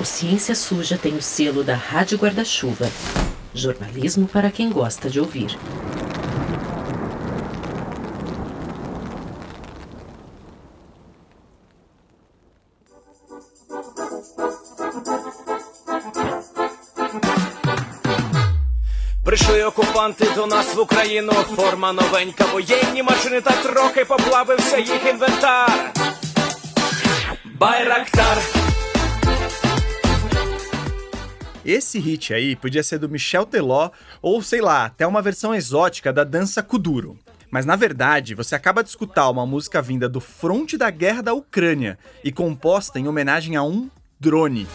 O Ciência Suja tem o selo da Rádio Guarda-Chuva. Jornalismo para quem gosta de ouvir. Прийшли окупанти до нас в Україну. Форма новенька, воєнні машини та трохи поплавився їх інвентар. Байрактар. esse hit aí podia ser do Michel Teló ou, sei lá, até uma versão exótica da dança Kuduro. Mas na verdade, você acaba de escutar uma música vinda do fronte da guerra da Ucrânia e composta em homenagem a um drone.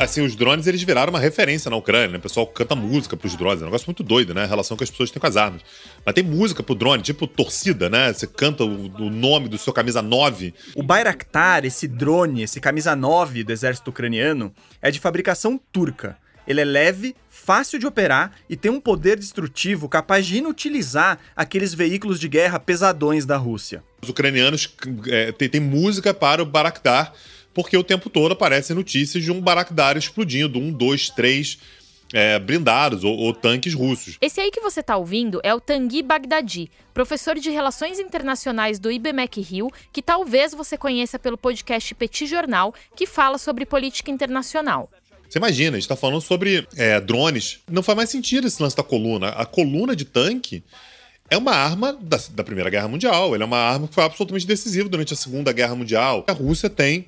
Assim, os drones eles viraram uma referência na Ucrânia, né? O pessoal canta música pros drones, é um negócio muito doido, né? A relação que as pessoas têm com as armas. Mas tem música pro drone, tipo torcida, né? Você canta o, o nome do seu camisa 9. O Bayraktar, esse drone, esse camisa 9 do exército ucraniano, é de fabricação turca. Ele é leve, fácil de operar e tem um poder destrutivo capaz de inutilizar aqueles veículos de guerra pesadões da Rússia. Os ucranianos é, tem música para o Baraktar, porque o tempo todo aparecem notícias de um Baraktar explodindo, um, dois, três é, blindados ou, ou tanques russos. Esse aí que você tá ouvindo é o Tanguy Bagdadi, professor de Relações Internacionais do IBMEC Rio, que talvez você conheça pelo podcast Petit Jornal, que fala sobre política internacional. Você imagina, a gente está falando sobre é, drones. Não faz mais sentido esse lance da coluna. A coluna de tanque é uma arma da, da Primeira Guerra Mundial. Ela é uma arma que foi absolutamente decisiva durante a Segunda Guerra Mundial. A Rússia tem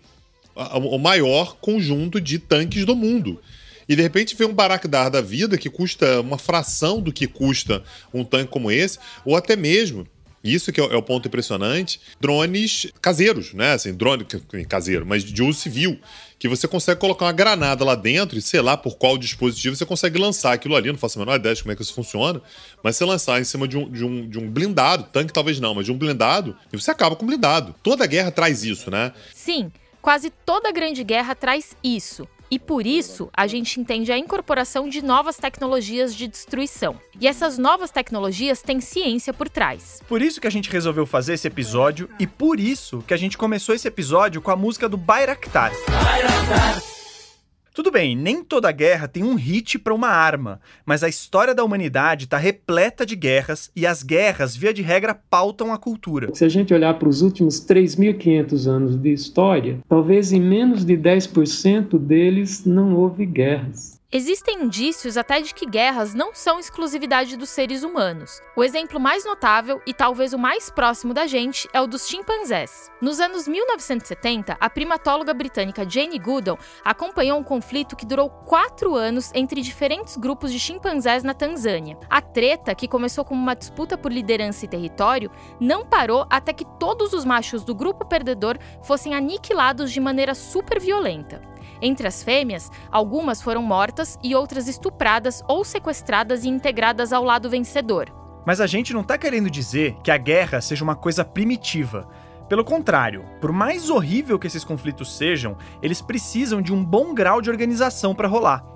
o maior conjunto de tanques do mundo. E de repente vem um Barakdar da vida que custa uma fração do que custa um tanque como esse, ou até mesmo, isso que é o- é ponto impressionante, drones caseiros, né? Assim, drone caseiro, mas de uso civil, que você consegue colocar uma granada lá dentro e sei lá por qual dispositivo você consegue lançar aquilo ali, não faço a menor ideia de como é que isso funciona, mas você lançar em cima de um, de um, de um blindado, tanque talvez não, mas de um blindado, e você acaba com blindado. Toda guerra traz isso, né? Sim, quase toda grande guerra traz isso. E por isso, a gente entende a incorporação de novas tecnologias de destruição. E essas novas tecnologias têm ciência por trás. Por isso que a gente resolveu fazer esse episódio e por isso que a gente começou esse episódio com a música do Bayraktar. Tudo bem, nem toda guerra tem um hit para uma arma, mas a história da humanidade está repleta de guerras e as guerras, via de regra, pautam a cultura. Se a gente olhar para os últimos 3.500 anos de história, talvez em menos de 10% deles não houve guerras. Existem indícios até de que guerras não são exclusividade dos seres humanos. O exemplo mais notável e talvez o mais próximo da gente é o dos chimpanzés. Nos anos 1970, a primatóloga britânica Jane Goodall acompanhou um conflito que durou quatro anos entre diferentes grupos de chimpanzés na Tanzânia. A treta, que começou como uma disputa por liderança e território, não parou até que todos os machos do grupo perdedor fossem aniquilados de maneira super violenta. Entre as fêmeas, algumas foram mortas e outras estupradas ou sequestradas e integradas ao lado vencedor. Mas a gente não tá querendo dizer que a guerra seja uma coisa primitiva. Pelo contrário, por mais horrível que esses conflitos sejam, eles precisam de um bom grau de organização para rolar.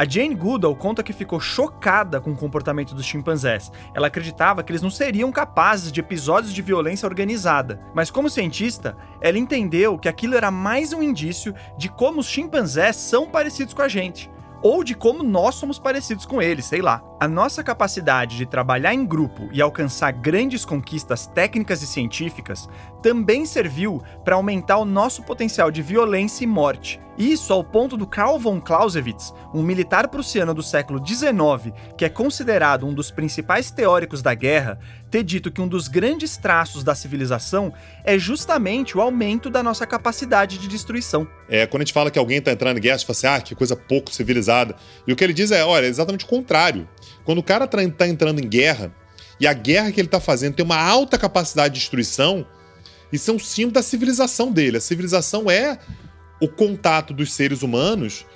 A Jane Goodall conta que ficou chocada com o comportamento dos chimpanzés. Ela acreditava que eles não seriam capazes de episódios de violência organizada. Mas como cientista, ela entendeu que aquilo era mais um indício de como os chimpanzés são parecidos com a gente. Ou de como nós somos parecidos com eles, sei lá. A nossa capacidade de trabalhar em grupo e alcançar grandes conquistas técnicas e científicas também serviu para aumentar o nosso potencial de violência e morte. Isso ao ponto do Karl von Clausewitz, um militar prussiano do século XIX, que é considerado um dos principais teóricos da guerra, ter dito que um dos grandes traços da civilização é justamente o aumento da nossa capacidade de destruição. É, quando a gente fala que alguém está entrando em guerra, a gente fala assim, ah, que coisa pouco civilizada. E o que ele diz é, olha, é exatamente o contrário. Quando o cara está entrando em guerra, e a guerra que ele está fazendo tem uma alta capacidade de destruição, isso é um símbolo da civilização dele. A civilização é o contato dos seres humanos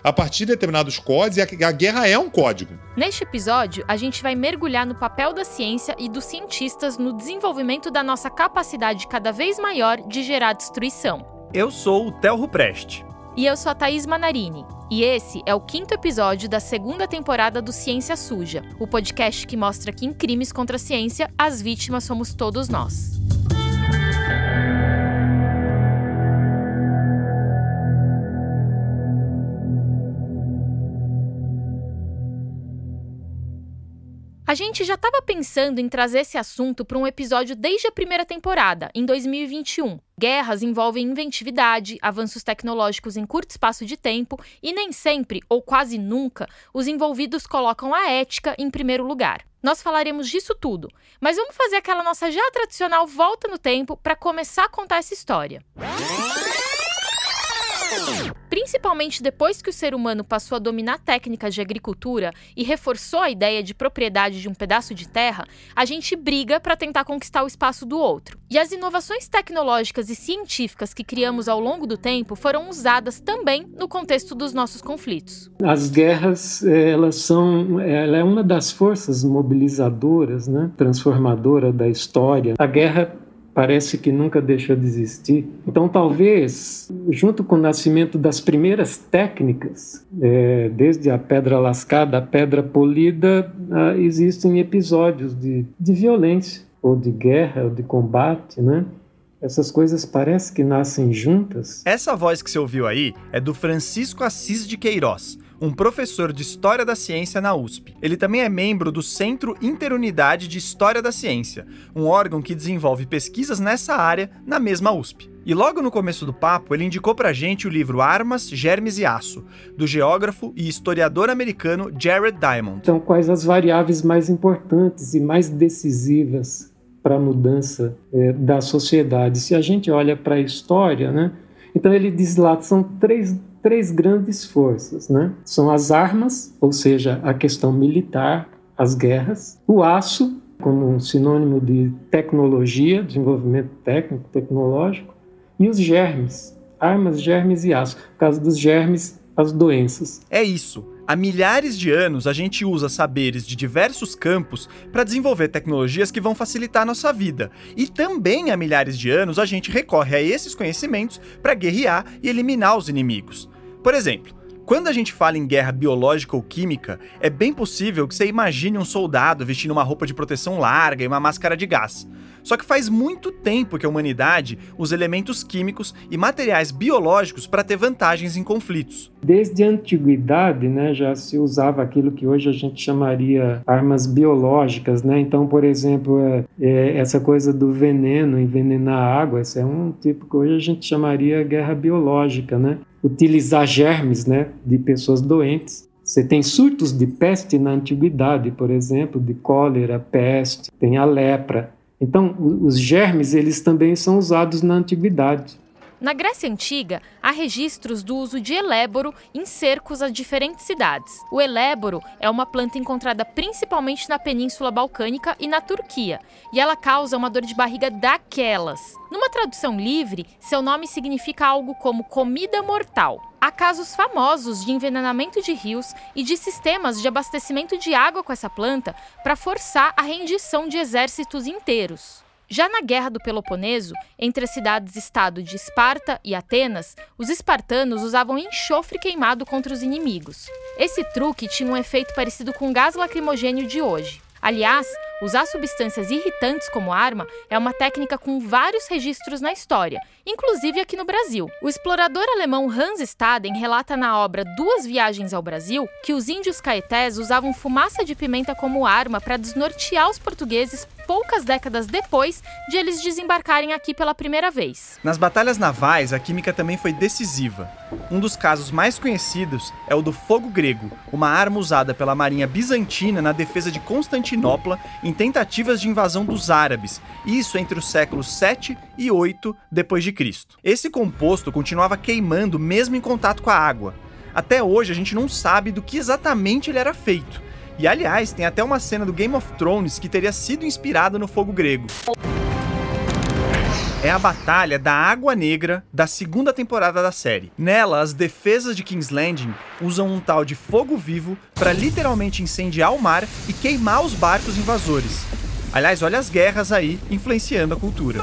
a partir de determinados códigos, e a, a guerra é um código. Neste episódio, a gente vai mergulhar no papel da ciência e dos cientistas no desenvolvimento da nossa capacidade cada vez maior de gerar destruição. Eu sou o Theo Ruprest. E eu sou a Thaís Manarini. E esse é o quinto episódio da segunda temporada do Ciência Suja, o podcast que mostra que em crimes contra a ciência, as vítimas somos todos nós. Gente já estava pensando em trazer esse assunto para um episódio desde a primeira temporada, em 2021. Guerras envolvem inventividade, avanços tecnológicos em curto espaço de tempo e nem sempre, ou quase nunca, os envolvidos colocam a ética em primeiro lugar. Nós falaremos disso tudo, mas vamos fazer aquela nossa já tradicional volta no tempo para começar a contar essa história. Principalmente depois que o ser humano passou a dominar técnicas de agricultura e reforçou a ideia de propriedade de um pedaço de terra, a gente briga para tentar conquistar o espaço do outro. E as inovações tecnológicas e científicas que criamos ao longo do tempo foram usadas também no contexto dos nossos conflitos. As guerras, elas são, ela é uma das forças mobilizadoras, né, transformadora da história. A guerra parece que nunca deixou de existir. Então, talvez, junto com o nascimento das primeiras técnicas, é, desde a pedra lascada, a pedra polida, ah, existem episódios de, de violência, ou de guerra, ou de combate, né? Essas coisas parecem que nascem juntas. Essa voz que você ouviu aí é do Francisco Assis de Queiroz, um professor de História da Ciência na USP. Ele também é membro do Centro Interunidade de História da Ciência, um órgão que desenvolve pesquisas nessa área na mesma USP. E logo no começo do papo, ele indicou pra gente o livro Armas, Germes e Aço, do geógrafo e historiador americano Jared Diamond. Então, quais as variáveis mais importantes e mais decisivas para a mudança é, da sociedade? Se a gente olha para a história, né? Então ele diz lá são três três grandes forças, né? São as armas, ou seja, a questão militar, as guerras, o aço, como um sinônimo de tecnologia, desenvolvimento técnico, tecnológico, e os germes, armas, germes e aço. Por causa dos germes, as doenças. É isso. Há milhares de anos, a gente usa saberes de diversos campos para desenvolver tecnologias que vão facilitar a nossa vida. E também há milhares de anos, a gente recorre a esses conhecimentos para guerrear e eliminar os inimigos. Por exemplo, quando a gente fala em guerra biológica ou química, é bem possível que você imagine um soldado vestindo uma roupa de proteção larga e uma máscara de gás. Só que faz muito tempo que a humanidade usa elementos químicos e materiais biológicos para ter vantagens em conflitos. Desde a antiguidade, né, já se usava aquilo que hoje a gente chamaria armas biológicas, né? Então, por exemplo, é, é, essa coisa do veneno, envenenar a água, esse é um tipo que hoje a gente chamaria guerra biológica, né? Utilizar germes, né, de pessoas doentes você tem surtos de peste na antiguidade, por exemplo, de cólera, peste, tem a lepra. Então, os germes eles também são usados na antiguidade. Na Grécia Antiga, há registros do uso de eléboro em cercos a diferentes cidades. O eléboro é uma planta encontrada principalmente na Península Balcânica e na Turquia, e ela causa uma dor de barriga daquelas. Numa tradução livre, seu nome significa algo como comida mortal. Há casos famosos de envenenamento de rios e de sistemas de abastecimento de água com essa planta para forçar a rendição de exércitos inteiros. Já na Guerra do Peloponeso, entre as cidades-estado de Esparta e Atenas, os espartanos usavam enxofre queimado contra os inimigos. Esse truque tinha um efeito parecido com o gás lacrimogênio de hoje. Aliás, usar substâncias irritantes como arma é uma técnica com vários registros na história, inclusive aqui no Brasil. O explorador alemão Hans Staden relata na obra Duas Viagens ao Brasil que os índios caetés usavam fumaça de pimenta como arma para desnortear os portugueses poucas décadas depois de eles desembarcarem aqui pela primeira vez. Nas batalhas navais, a química também foi decisiva. Um dos casos mais conhecidos é o do fogo grego, uma arma usada pela marinha bizantina na defesa de Constantinopla em tentativas de invasão dos árabes, isso entre os séculos 7 e 8 depois de Cristo. Esse composto continuava queimando mesmo em contato com a água. Até hoje a gente não sabe do que exatamente ele era feito. E aliás, tem até uma cena do Game of Thrones que teria sido inspirada no fogo grego. É a Batalha da Água Negra da segunda temporada da série. Nela, as defesas de King's Landing usam um tal de fogo vivo para literalmente incendiar o mar e queimar os barcos invasores. Aliás, olha as guerras aí influenciando a cultura.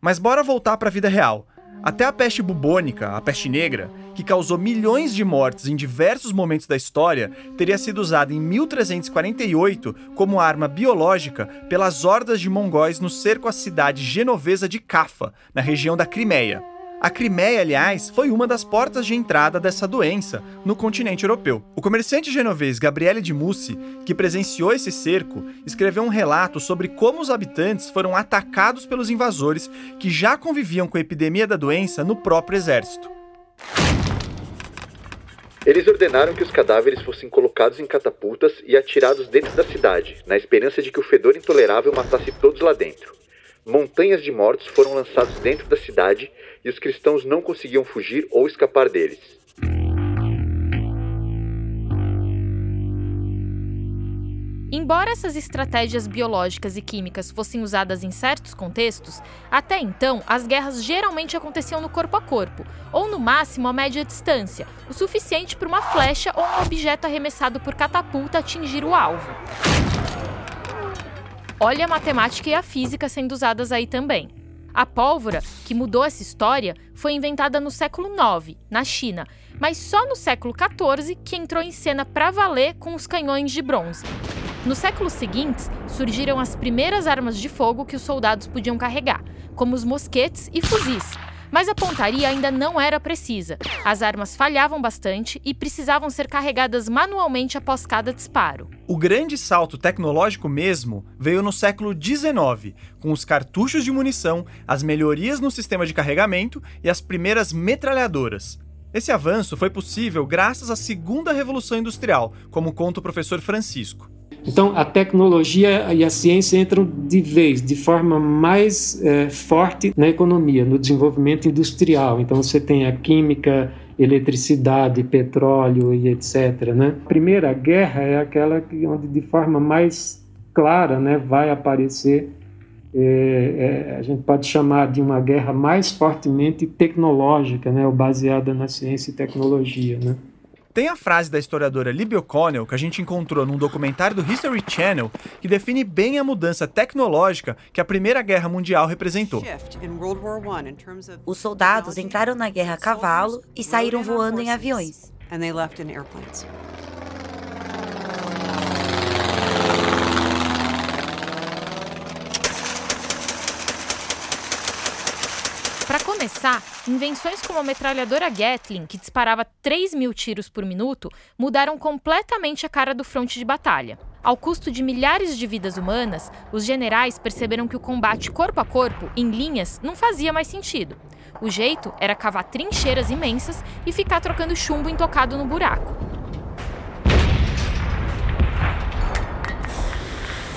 Mas bora voltar para a vida real. Até a peste bubônica, a peste negra, que causou milhões de mortes em diversos momentos da história, teria sido usada em 1348 como arma biológica pelas hordas de mongóis no cerco à cidade genovesa de Cafa, na região da Crimeia. A Crimeia, aliás, foi uma das portas de entrada dessa doença no continente europeu. O comerciante genovês Gabriele de Mussi, que presenciou esse cerco, escreveu um relato sobre como os habitantes foram atacados pelos invasores que já conviviam com a epidemia da doença no próprio exército. Eles ordenaram que os cadáveres fossem colocados em catapultas e atirados dentro da cidade, na esperança de que o fedor intolerável matasse todos lá dentro. Montanhas de mortos foram lançados dentro da cidade e os cristãos não conseguiam fugir ou escapar deles. Embora essas estratégias biológicas e químicas fossem usadas em certos contextos, até então as guerras geralmente aconteciam no corpo a corpo, ou no máximo a média distância, o suficiente para uma flecha ou um objeto arremessado por catapulta atingir o alvo. Olha a matemática e a física sendo usadas aí também. A pólvora, que mudou essa história, foi inventada no século IX, na China, mas só no século XIV que entrou em cena para valer com os canhões de bronze. Nos séculos seguintes, surgiram as primeiras armas de fogo que os soldados podiam carregar, como os mosquetes e fuzis. Mas a pontaria ainda não era precisa. As armas falhavam bastante e precisavam ser carregadas manualmente após cada disparo. O grande salto tecnológico mesmo veio no século XIX, com os cartuchos de munição, as melhorias no sistema de carregamento e as primeiras metralhadoras. Esse avanço foi possível graças à segunda revolução industrial, como conta o professor Francisco. Então, a tecnologia e a ciência entram de vez, de forma mais é, forte na economia, no desenvolvimento industrial. Então, você tem a química, eletricidade, petróleo e etc. Né? A primeira guerra é aquela que, onde, de forma mais clara, né, vai aparecer. É, é, a gente pode chamar de uma guerra mais fortemente tecnológica, né, ou baseada na ciência e tecnologia. Né? Tem a frase da historiadora Libby O'Connell, que a gente encontrou num documentário do History Channel, que define bem a mudança tecnológica que a Primeira Guerra Mundial representou. Os soldados entraram na guerra a cavalo e saíram voando em aviões. Para começar, invenções como a metralhadora Gatling, que disparava 3 mil tiros por minuto, mudaram completamente a cara do fronte de batalha. Ao custo de milhares de vidas humanas, os generais perceberam que o combate corpo a corpo, em linhas, não fazia mais sentido. O jeito era cavar trincheiras imensas e ficar trocando chumbo intocado no buraco.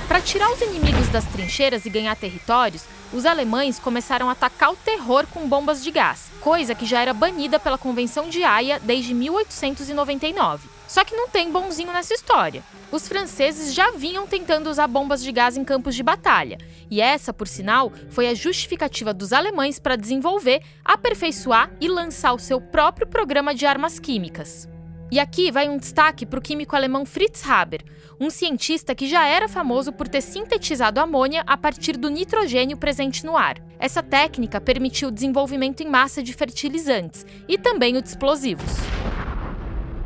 Para tirar os inimigos das trincheiras e ganhar territórios, os alemães começaram a atacar o terror com bombas de gás, coisa que já era banida pela Convenção de Haia desde 1899. Só que não tem bonzinho nessa história. Os franceses já vinham tentando usar bombas de gás em campos de batalha, e essa, por sinal, foi a justificativa dos alemães para desenvolver, aperfeiçoar e lançar o seu próprio programa de armas químicas. E aqui vai um destaque para o químico alemão Fritz Haber, um cientista que já era famoso por ter sintetizado amônia a partir do nitrogênio presente no ar. Essa técnica permitiu o desenvolvimento em massa de fertilizantes e também o de explosivos.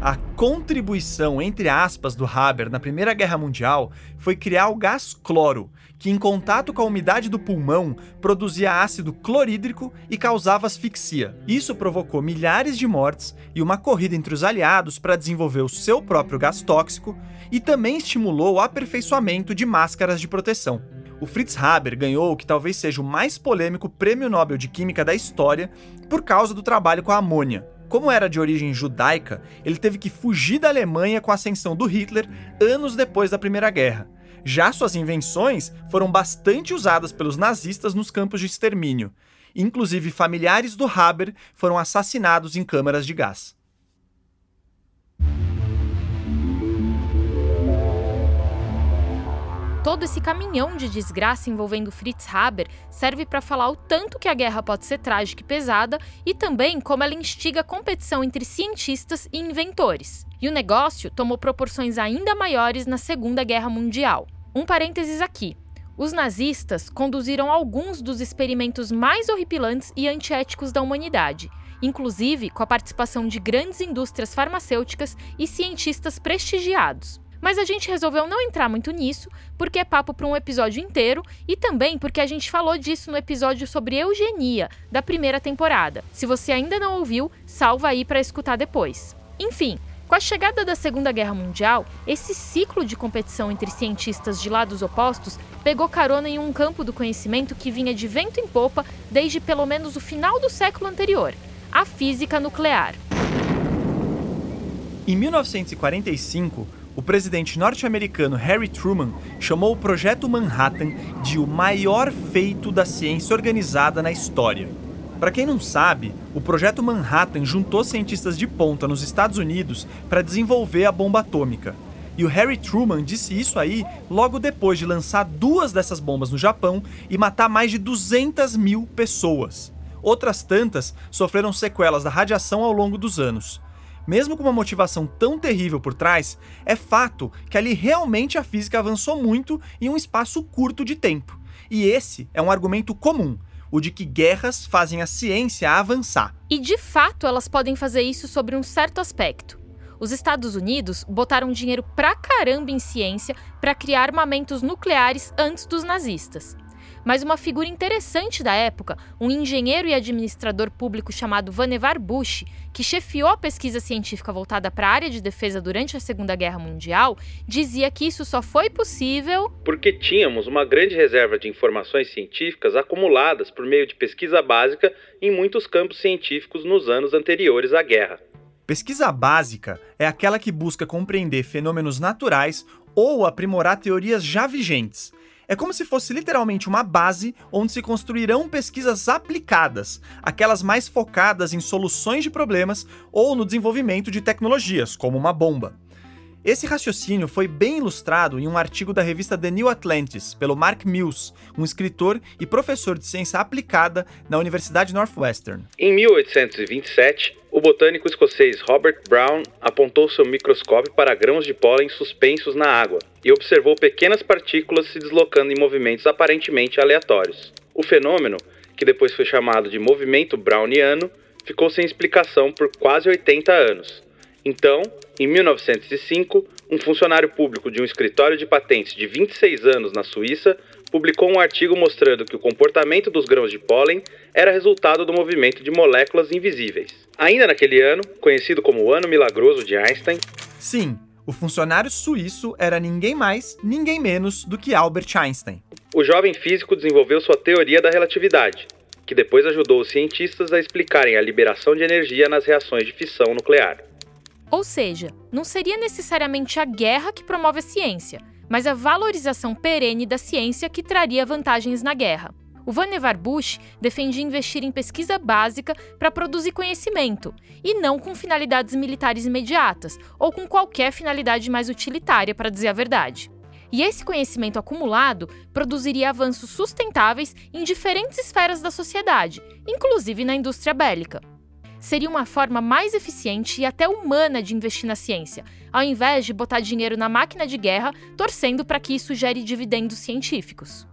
A contribuição, entre aspas, do Haber na Primeira Guerra Mundial foi criar o gás cloro, que em contato com a umidade do pulmão produzia ácido clorídrico e causava asfixia. Isso provocou milhares de mortes e uma corrida entre os aliados para desenvolver o seu próprio gás tóxico e também estimulou o aperfeiçoamento de máscaras de proteção. O Fritz Haber ganhou o que talvez seja o mais polêmico prêmio Nobel de Química da história por causa do trabalho com a amônia. Como era de origem judaica, ele teve que fugir da Alemanha com a ascensão do Hitler anos depois da Primeira Guerra. Já suas invenções foram bastante usadas pelos nazistas nos campos de extermínio. Inclusive, familiares do Haber foram assassinados em câmaras de gás. Todo esse caminhão de desgraça envolvendo Fritz Haber serve para falar o tanto que a guerra pode ser trágica e pesada e também como ela instiga a competição entre cientistas e inventores. E o negócio tomou proporções ainda maiores na Segunda Guerra Mundial. Um parênteses aqui. Os nazistas conduziram alguns dos experimentos mais horripilantes e antiéticos da humanidade, inclusive com a participação de grandes indústrias farmacêuticas e cientistas prestigiados. Mas a gente resolveu não entrar muito nisso, porque é papo para um episódio inteiro e também porque a gente falou disso no episódio sobre eugenia da primeira temporada. Se você ainda não ouviu, salva aí para escutar depois. Enfim, com a chegada da Segunda Guerra Mundial, esse ciclo de competição entre cientistas de lados opostos pegou carona em um campo do conhecimento que vinha de vento em popa desde pelo menos o final do século anterior a física nuclear. Em 1945, o presidente norte-americano Harry Truman chamou o Projeto Manhattan de o maior feito da ciência organizada na história. Para quem não sabe, o Projeto Manhattan juntou cientistas de ponta nos Estados Unidos para desenvolver a bomba atômica. E o Harry Truman disse isso aí logo depois de lançar duas dessas bombas no Japão e matar mais de 200 mil pessoas. Outras tantas sofreram sequelas da radiação ao longo dos anos. Mesmo com uma motivação tão terrível por trás, é fato que ali realmente a física avançou muito em um espaço curto de tempo. E esse é um argumento comum, o de que guerras fazem a ciência avançar. E de fato elas podem fazer isso sobre um certo aspecto. Os Estados Unidos botaram dinheiro pra caramba em ciência para criar armamentos nucleares antes dos nazistas. Mas uma figura interessante da época, um engenheiro e administrador público chamado Vannevar Bush, que chefiou a pesquisa científica voltada para a área de defesa durante a Segunda Guerra Mundial, dizia que isso só foi possível porque tínhamos uma grande reserva de informações científicas acumuladas por meio de pesquisa básica em muitos campos científicos nos anos anteriores à guerra. Pesquisa básica é aquela que busca compreender fenômenos naturais ou aprimorar teorias já vigentes é como se fosse literalmente uma base onde se construirão pesquisas aplicadas, aquelas mais focadas em soluções de problemas ou no desenvolvimento de tecnologias, como uma bomba. Esse raciocínio foi bem ilustrado em um artigo da revista The New Atlantis, pelo Mark Mills, um escritor e professor de ciência aplicada na Universidade Northwestern. Em 1827, o botânico escocês Robert Brown apontou seu microscópio para grãos de pólen suspensos na água e observou pequenas partículas se deslocando em movimentos aparentemente aleatórios. O fenômeno, que depois foi chamado de movimento browniano, ficou sem explicação por quase 80 anos. Então, em 1905, um funcionário público de um escritório de patentes de 26 anos na Suíça publicou um artigo mostrando que o comportamento dos grãos de pólen era resultado do movimento de moléculas invisíveis. Ainda naquele ano, conhecido como o Ano Milagroso de Einstein, sim, o funcionário suíço era ninguém mais, ninguém menos do que Albert Einstein. O jovem físico desenvolveu sua teoria da relatividade, que depois ajudou os cientistas a explicarem a liberação de energia nas reações de fissão nuclear. Ou seja, não seria necessariamente a guerra que promove a ciência, mas a valorização perene da ciência que traria vantagens na guerra. O Vannevar Bush defendia investir em pesquisa básica para produzir conhecimento, e não com finalidades militares imediatas, ou com qualquer finalidade mais utilitária, para dizer a verdade. E esse conhecimento acumulado produziria avanços sustentáveis em diferentes esferas da sociedade, inclusive na indústria bélica seria uma forma mais eficiente e até humana de investir na ciência, ao invés de botar dinheiro na máquina de guerra, torcendo para que isso gere dividendos científicos.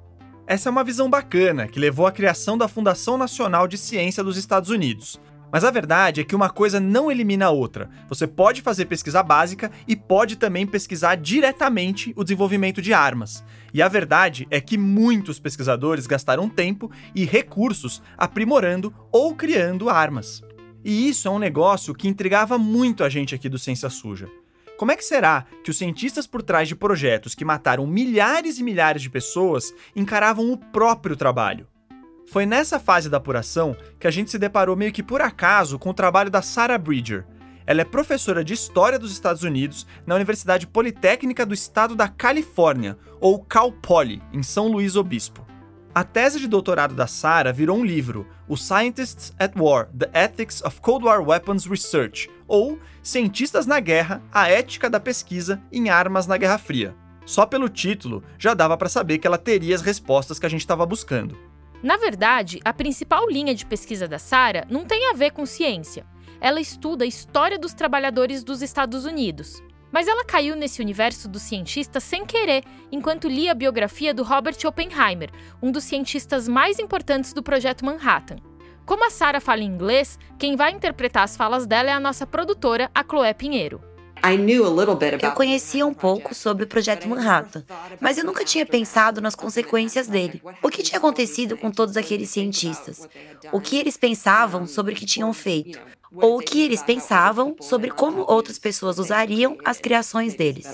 Essa é uma visão bacana que levou à criação da Fundação Nacional de Ciência dos Estados Unidos. Mas a verdade é que uma coisa não elimina a outra. Você pode fazer pesquisa básica e pode também pesquisar diretamente o desenvolvimento de armas. E a verdade é que muitos pesquisadores gastaram tempo e recursos aprimorando ou criando armas. E isso é um negócio que intrigava muito a gente aqui do Ciência Suja. Como é que será que os cientistas por trás de projetos que mataram milhares e milhares de pessoas encaravam o próprio trabalho? Foi nessa fase da apuração que a gente se deparou meio que por acaso com o trabalho da Sarah Bridger. Ela é professora de História dos Estados Unidos na Universidade Politécnica do Estado da Califórnia, ou Cal Poly, em São Luís Obispo. A tese de doutorado da Sarah virou um livro, o Scientists at War: The Ethics of Cold War Weapons Research, ou Cientistas na Guerra: A Ética da Pesquisa em Armas na Guerra Fria. Só pelo título já dava para saber que ela teria as respostas que a gente estava buscando. Na verdade, a principal linha de pesquisa da Sarah não tem a ver com ciência. Ela estuda a história dos trabalhadores dos Estados Unidos. Mas ela caiu nesse universo do cientista sem querer, enquanto lia a biografia do Robert Oppenheimer, um dos cientistas mais importantes do projeto Manhattan. Como a Sarah fala em inglês, quem vai interpretar as falas dela é a nossa produtora, a Chloé Pinheiro. Eu conhecia um pouco sobre o Projeto Manhattan, mas eu nunca tinha pensado nas consequências dele. O que tinha acontecido com todos aqueles cientistas? O que eles pensavam sobre o que tinham feito? Ou o que eles pensavam sobre como outras pessoas usariam as criações deles.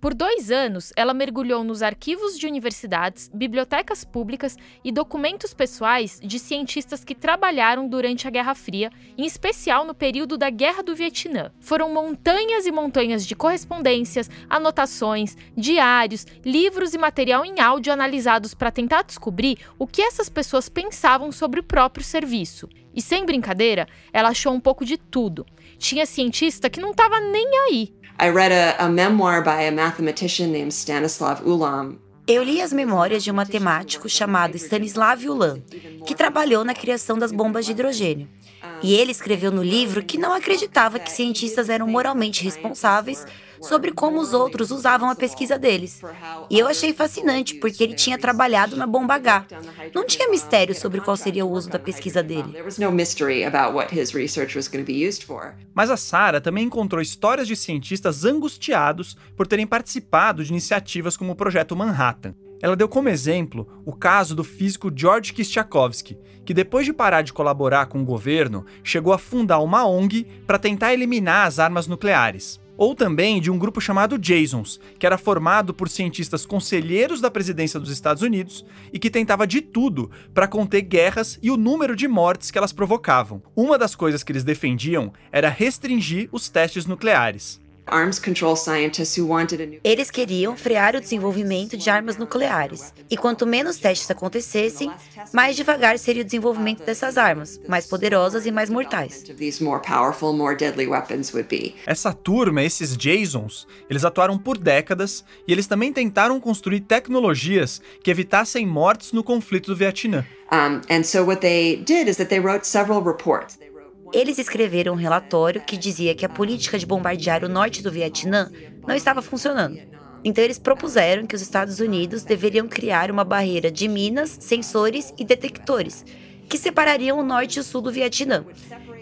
Por dois anos, ela mergulhou nos arquivos de universidades, bibliotecas públicas e documentos pessoais de cientistas que trabalharam durante a Guerra Fria, em especial no período da Guerra do Vietnã. Foram montanhas e montanhas de correspondências, anotações, diários, livros e material em áudio analisados para tentar descobrir o que essas pessoas pensavam sobre o próprio serviço. E sem brincadeira, ela achou um pouco de tudo. Tinha cientista que não estava nem aí. Eu li as memórias de um matemático chamado Stanislav Ulam, que trabalhou na criação das bombas de hidrogênio. E ele escreveu no livro que não acreditava que cientistas eram moralmente responsáveis sobre como os outros usavam a pesquisa deles. E eu achei fascinante, porque ele tinha trabalhado na bomba H. Não tinha mistério sobre qual seria o uso da pesquisa dele. Mas a Sarah também encontrou histórias de cientistas angustiados por terem participado de iniciativas como o Projeto Manhattan. Ela deu como exemplo o caso do físico George Kistiakowsky, que depois de parar de colaborar com o governo, chegou a fundar uma ONG para tentar eliminar as armas nucleares. Ou também de um grupo chamado Jasons, que era formado por cientistas conselheiros da presidência dos Estados Unidos e que tentava de tudo para conter guerras e o número de mortes que elas provocavam. Uma das coisas que eles defendiam era restringir os testes nucleares. Eles queriam frear o desenvolvimento de armas nucleares. E quanto menos testes acontecessem, mais devagar seria o desenvolvimento dessas armas, mais poderosas e mais mortais. Essa turma, esses Jasons, eles atuaram por décadas e eles também tentaram construir tecnologias que evitassem mortes no conflito do Vietnã. Um, and so what they did is that they wrote several reports. Eles escreveram um relatório que dizia que a política de bombardear o norte do Vietnã não estava funcionando. Então, eles propuseram que os Estados Unidos deveriam criar uma barreira de minas, sensores e detectores que separariam o norte e o sul do Vietnã,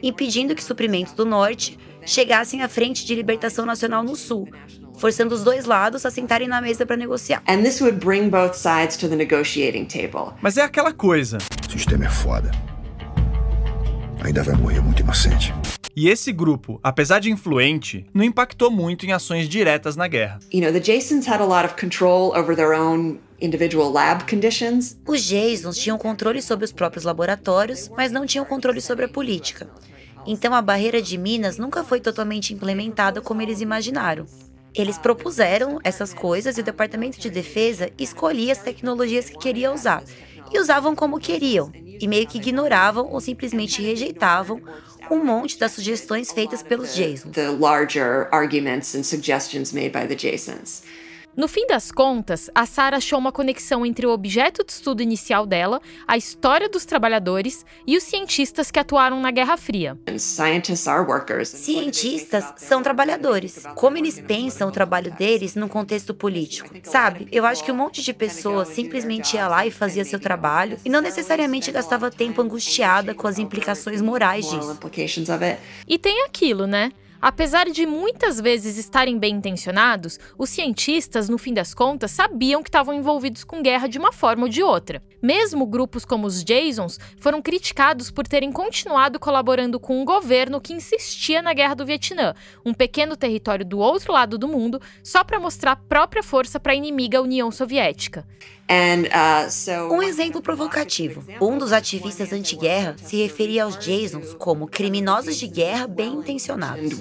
impedindo que suprimentos do norte chegassem à frente de libertação nacional no sul, forçando os dois lados a sentarem na mesa para negociar. Mas é aquela coisa. O sistema é foda ainda vai morrer muito inocente. E esse grupo, apesar de influente, não impactou muito em ações diretas na guerra. You know, the Jasons had a lot of control over their own individual lab conditions. Os Jasons tinham controle sobre os próprios laboratórios, mas não tinham controle sobre a política. Então a barreira de Minas nunca foi totalmente implementada como eles imaginaram. Eles propuseram essas coisas e o Departamento de Defesa escolhia as tecnologias que queria usar e usavam como queriam, e meio que ignoravam ou simplesmente rejeitavam um monte das sugestões feitas pelos Jasons. The larger arguments and suggestions made by the Jasons. No fim das contas, a Sarah achou uma conexão entre o objeto de estudo inicial dela, a história dos trabalhadores e os cientistas que atuaram na Guerra Fria. Cientistas são trabalhadores. Como eles pensam o trabalho deles num contexto político? Sabe, eu acho que um monte de pessoas simplesmente ia lá e fazia seu trabalho e não necessariamente gastava tempo angustiada com as implicações morais disso. E tem aquilo, né? Apesar de muitas vezes estarem bem intencionados, os cientistas, no fim das contas, sabiam que estavam envolvidos com guerra de uma forma ou de outra. Mesmo grupos como os Jasons foram criticados por terem continuado colaborando com um governo que insistia na guerra do Vietnã, um pequeno território do outro lado do mundo, só para mostrar própria força para a inimiga União Soviética. Uh, um exemplo provocativo. Um dos ativistas anti-guerra se referia aos Jasons como criminosos de guerra bem intencionados.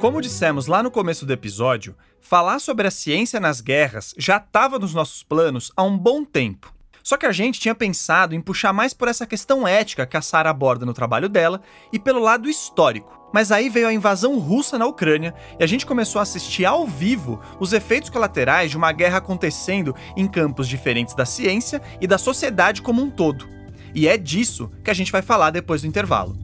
Como dissemos lá no começo do episódio, falar sobre a ciência nas guerras já estava nos nossos planos há um bom tempo. Só que a gente tinha pensado em puxar mais por essa questão ética que a Sarah aborda no trabalho dela e pelo lado histórico. Mas aí veio a invasão russa na Ucrânia e a gente começou a assistir ao vivo os efeitos colaterais de uma guerra acontecendo em campos diferentes da ciência e da sociedade como um todo. E é disso que a gente vai falar depois do intervalo.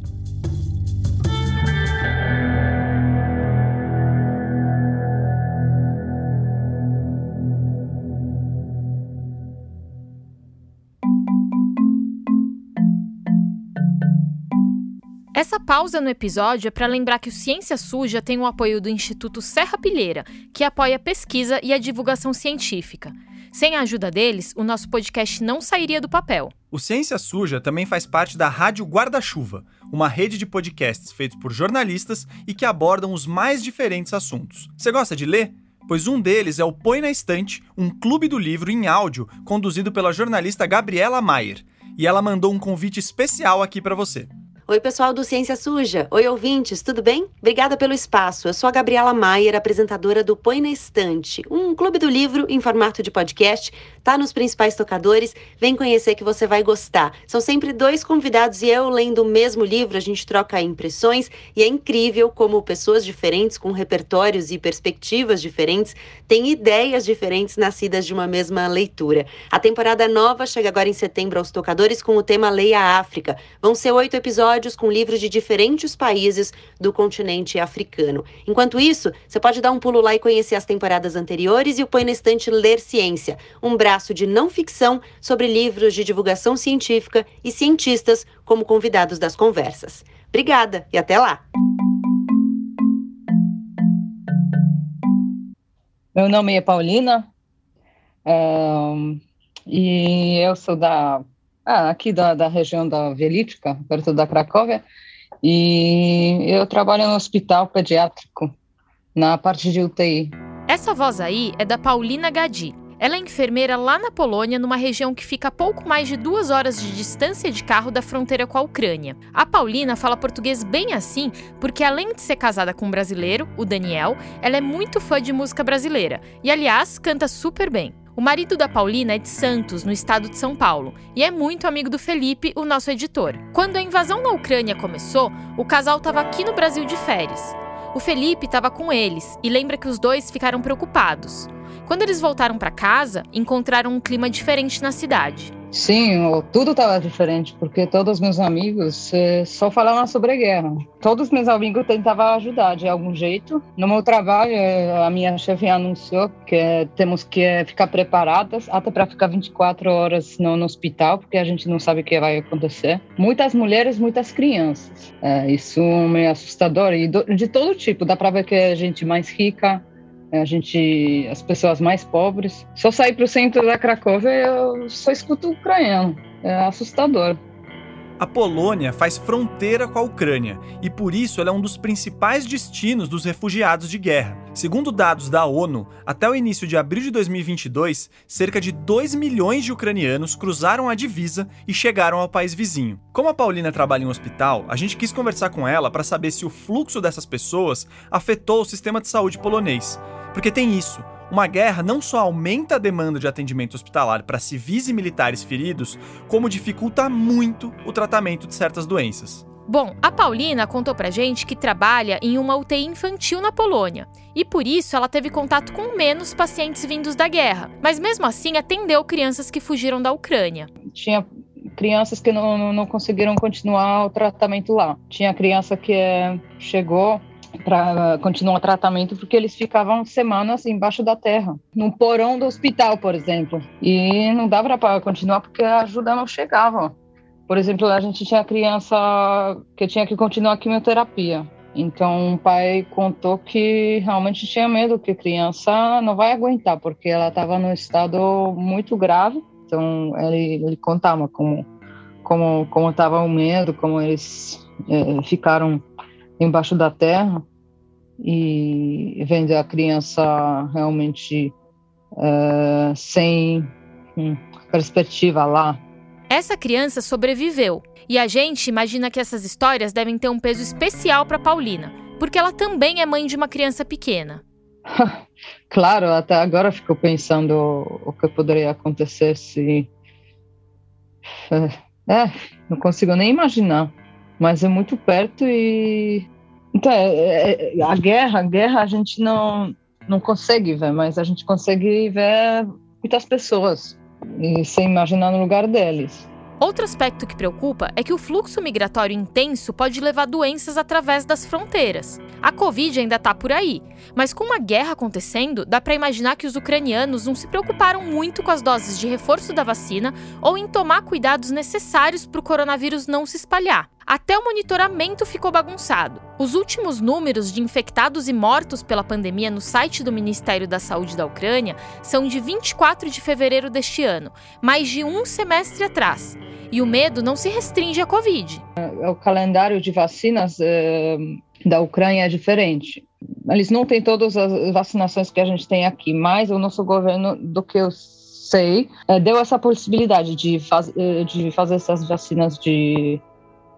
Essa pausa no episódio é para lembrar que o Ciência Suja tem o apoio do Instituto Serra Pilheira, que apoia a pesquisa e a divulgação científica. Sem a ajuda deles, o nosso podcast não sairia do papel. O Ciência Suja também faz parte da Rádio Guarda-Chuva, uma rede de podcasts feitos por jornalistas e que abordam os mais diferentes assuntos. Você gosta de ler? Pois um deles é o Põe na Estante, um clube do livro em áudio conduzido pela jornalista Gabriela Maier. E ela mandou um convite especial aqui para você. Oi, pessoal do Ciência Suja. Oi, ouvintes, tudo bem? Obrigada pelo espaço. Eu sou a Gabriela Maier, apresentadora do Põe na Estante, um clube do livro em formato de podcast. Tá nos principais tocadores. Vem conhecer que você vai gostar. São sempre dois convidados e eu lendo o mesmo livro, a gente troca impressões e é incrível como pessoas diferentes, com repertórios e perspectivas diferentes, têm ideias diferentes nascidas de uma mesma leitura. A temporada nova chega agora em setembro aos tocadores com o tema Leia África. Vão ser oito episódios episódios com livros de diferentes países do continente africano. Enquanto isso, você pode dar um pulo lá e conhecer as temporadas anteriores e o Põe na Estante Ler Ciência, um braço de não ficção sobre livros de divulgação científica e cientistas como convidados das conversas. Obrigada e até lá! Meu nome é Paulina um, e eu sou da ah, aqui da, da região da Velítica, perto da Cracóvia, e eu trabalho no hospital pediátrico, na parte de UTI. Essa voz aí é da Paulina Gadi. Ela é enfermeira lá na Polônia, numa região que fica a pouco mais de duas horas de distância de carro da fronteira com a Ucrânia. A Paulina fala português bem assim, porque além de ser casada com um brasileiro, o Daniel, ela é muito fã de música brasileira e, aliás, canta super bem. O marido da Paulina é de Santos, no estado de São Paulo, e é muito amigo do Felipe, o nosso editor. Quando a invasão na Ucrânia começou, o casal estava aqui no Brasil de férias. O Felipe estava com eles e lembra que os dois ficaram preocupados. Quando eles voltaram para casa, encontraram um clima diferente na cidade. Sim, tudo estava diferente, porque todos os meus amigos eh, só falavam sobre guerra. Todos os meus amigos tentavam ajudar de algum jeito. No meu trabalho, eh, a minha chefe anunciou que temos que ficar preparadas até para ficar 24 horas no, no, hospital, porque a gente não sabe o que vai acontecer. Muitas mulheres, muitas crianças. É, isso é meio assustador e do, de todo tipo. Dá para ver que a gente mais rica, é, a gente, as pessoas mais pobres. Só sair para o centro da Cracóvia, eu só escuto ucraniano. É assustador. A Polônia faz fronteira com a Ucrânia e por isso ela é um dos principais destinos dos refugiados de guerra. Segundo dados da ONU, até o início de abril de 2022, cerca de 2 milhões de ucranianos cruzaram a divisa e chegaram ao país vizinho. Como a Paulina trabalha em um hospital, a gente quis conversar com ela para saber se o fluxo dessas pessoas afetou o sistema de saúde polonês. Porque tem isso. Uma guerra não só aumenta a demanda de atendimento hospitalar para civis e militares feridos, como dificulta muito o tratamento de certas doenças. Bom, a Paulina contou pra gente que trabalha em uma UTI infantil na Polônia e por isso ela teve contato com menos pacientes vindos da guerra, mas mesmo assim atendeu crianças que fugiram da Ucrânia. Tinha crianças que não, não conseguiram continuar o tratamento lá. Tinha criança que eh, chegou para continuar o tratamento porque eles ficavam semanas embaixo da terra, no porão do hospital, por exemplo. E não dava para continuar porque a ajuda não chegava. Por exemplo, a gente tinha criança que tinha que continuar a quimioterapia. Então, o pai contou que realmente tinha medo que a criança não vai aguentar, porque ela estava num estado muito grave. Então, ele, ele contava como como como estava o medo, como eles é, ficaram embaixo da terra e vendo a criança realmente é, sem hum, perspectiva lá. Essa criança sobreviveu e a gente imagina que essas histórias devem ter um peso especial para Paulina, porque ela também é mãe de uma criança pequena. claro, até agora fico pensando o que poderia acontecer se. É, é não consigo nem imaginar, mas é muito perto e então, é, é, é, a guerra, a guerra a gente não, não consegue ver, mas a gente consegue ver muitas pessoas e se imaginar no lugar deles. Outro aspecto que preocupa é que o fluxo migratório intenso pode levar doenças através das fronteiras. A Covid ainda está por aí, mas com uma guerra acontecendo, dá para imaginar que os ucranianos não se preocuparam muito com as doses de reforço da vacina ou em tomar cuidados necessários para o coronavírus não se espalhar. Até o monitoramento ficou bagunçado. Os últimos números de infectados e mortos pela pandemia no site do Ministério da Saúde da Ucrânia são de 24 de fevereiro deste ano, mais de um semestre atrás. E o medo não se restringe à Covid. O calendário de vacinas eh, da Ucrânia é diferente. Eles não têm todas as vacinações que a gente tem aqui, mas o nosso governo, do que eu sei, eh, deu essa possibilidade de, faz, de fazer essas vacinas de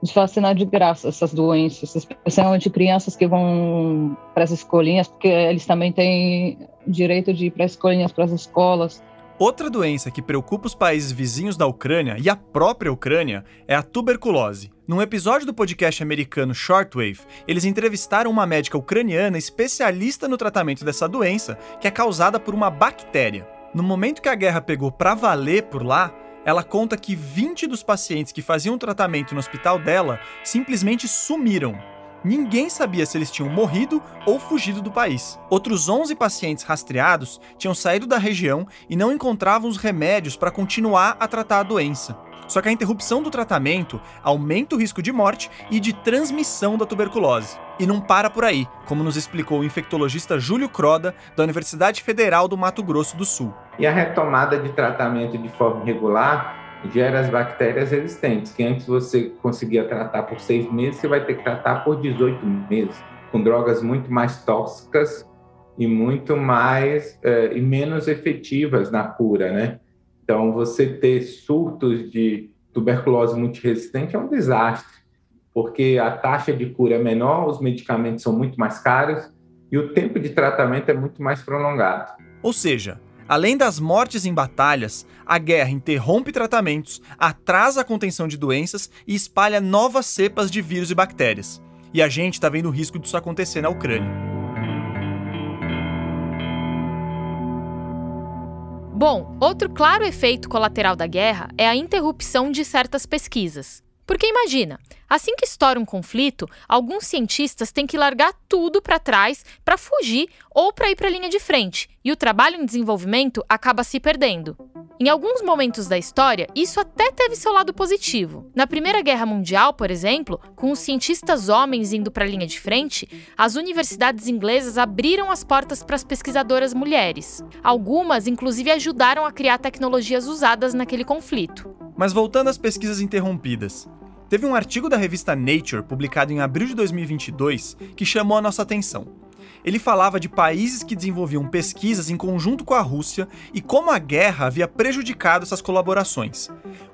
de vacinar de graça essas doenças, especialmente crianças que vão para as escolinhas, porque eles também têm direito de ir para as escolinhas, para as escolas. Outra doença que preocupa os países vizinhos da Ucrânia e a própria Ucrânia é a tuberculose. Num episódio do podcast americano Shortwave, eles entrevistaram uma médica ucraniana especialista no tratamento dessa doença, que é causada por uma bactéria. No momento que a guerra pegou pra valer por lá, ela conta que 20 dos pacientes que faziam tratamento no hospital dela simplesmente sumiram. Ninguém sabia se eles tinham morrido ou fugido do país. Outros 11 pacientes rastreados tinham saído da região e não encontravam os remédios para continuar a tratar a doença. Só que a interrupção do tratamento aumenta o risco de morte e de transmissão da tuberculose. E não para por aí, como nos explicou o infectologista Júlio Croda, da Universidade Federal do Mato Grosso do Sul. E a retomada de tratamento de forma regular gera as bactérias resistentes, que antes você conseguia tratar por seis meses, você vai ter que tratar por 18 meses, com drogas muito mais tóxicas e muito mais eh, e menos efetivas na cura, né? Então, você ter surtos de tuberculose multiresistente é um desastre, porque a taxa de cura é menor, os medicamentos são muito mais caros e o tempo de tratamento é muito mais prolongado. Ou seja, Além das mortes em batalhas, a guerra interrompe tratamentos, atrasa a contenção de doenças e espalha novas cepas de vírus e bactérias. E a gente está vendo o risco disso acontecer na Ucrânia. Bom, outro claro efeito colateral da guerra é a interrupção de certas pesquisas. Porque imagina, assim que estoura um conflito, alguns cientistas têm que largar tudo para trás para fugir ou para ir para a linha de frente, e o trabalho em desenvolvimento acaba se perdendo. Em alguns momentos da história, isso até teve seu lado positivo. Na Primeira Guerra Mundial, por exemplo, com os cientistas homens indo para a linha de frente, as universidades inglesas abriram as portas para as pesquisadoras mulheres. Algumas, inclusive, ajudaram a criar tecnologias usadas naquele conflito. Mas voltando às pesquisas interrompidas, teve um artigo da revista Nature, publicado em abril de 2022, que chamou a nossa atenção ele falava de países que desenvolviam pesquisas em conjunto com a Rússia e como a guerra havia prejudicado essas colaborações.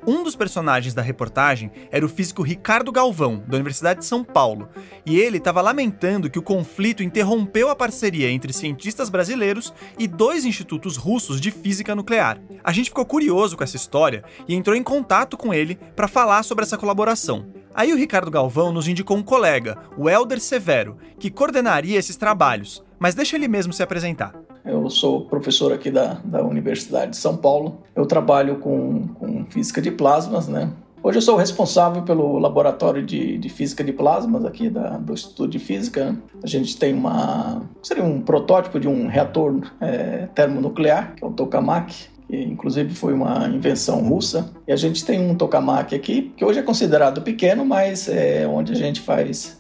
Um dos personagens da reportagem era o físico Ricardo Galvão, da Universidade de São Paulo, e ele estava lamentando que o conflito interrompeu a parceria entre cientistas brasileiros e dois institutos russos de física nuclear. A gente ficou curioso com essa história e entrou em contato com ele para falar sobre essa colaboração. Aí o Ricardo Galvão nos indicou um colega, o Elder Severo, que coordenaria esses trabalhos, mas deixa ele mesmo se apresentar. Eu sou professor aqui da, da Universidade de São Paulo. Eu trabalho com, com física de plasmas, né? Hoje eu sou responsável pelo laboratório de, de física de plasmas aqui da, do Instituto de Física. A gente tem uma seria um protótipo de um reator é, termonuclear, que é o tokamak, que inclusive foi uma invenção russa. E a gente tem um tokamak aqui, que hoje é considerado pequeno, mas é onde a gente faz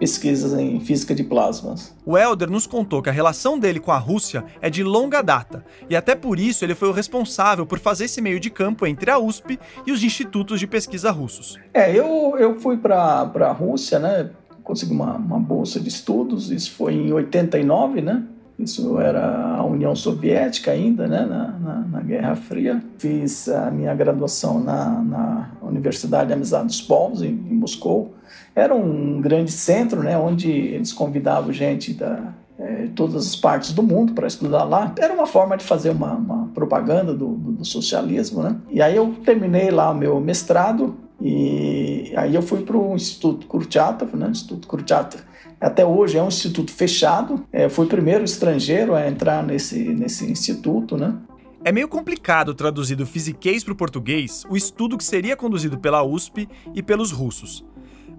pesquisas em física de plasmas. O Elder nos contou que a relação dele com a Rússia é de longa data, e até por isso ele foi o responsável por fazer esse meio de campo entre a USP e os institutos de pesquisa russos. É, eu, eu fui para a Rússia, né? Consegui uma, uma bolsa de estudos, isso foi em 89, né? Isso era a União Soviética ainda, né, na, na, na, Guerra Fria. Fiz a minha graduação na, na Universidade Amizade dos Povos, em, em, Moscou. Era um grande centro, né, onde eles convidavam gente da, é, todas as partes do mundo para estudar lá. Era uma forma de fazer uma, uma propaganda do, do, do, socialismo, né? E aí eu terminei lá o meu mestrado e aí eu fui para o Instituto Kurchatov, né? Instituto Kurchatov até hoje é um instituto fechado. É, fui o primeiro estrangeiro a entrar nesse, nesse instituto, né? É meio complicado traduzir do fisiquês para o português o estudo que seria conduzido pela USP e pelos russos.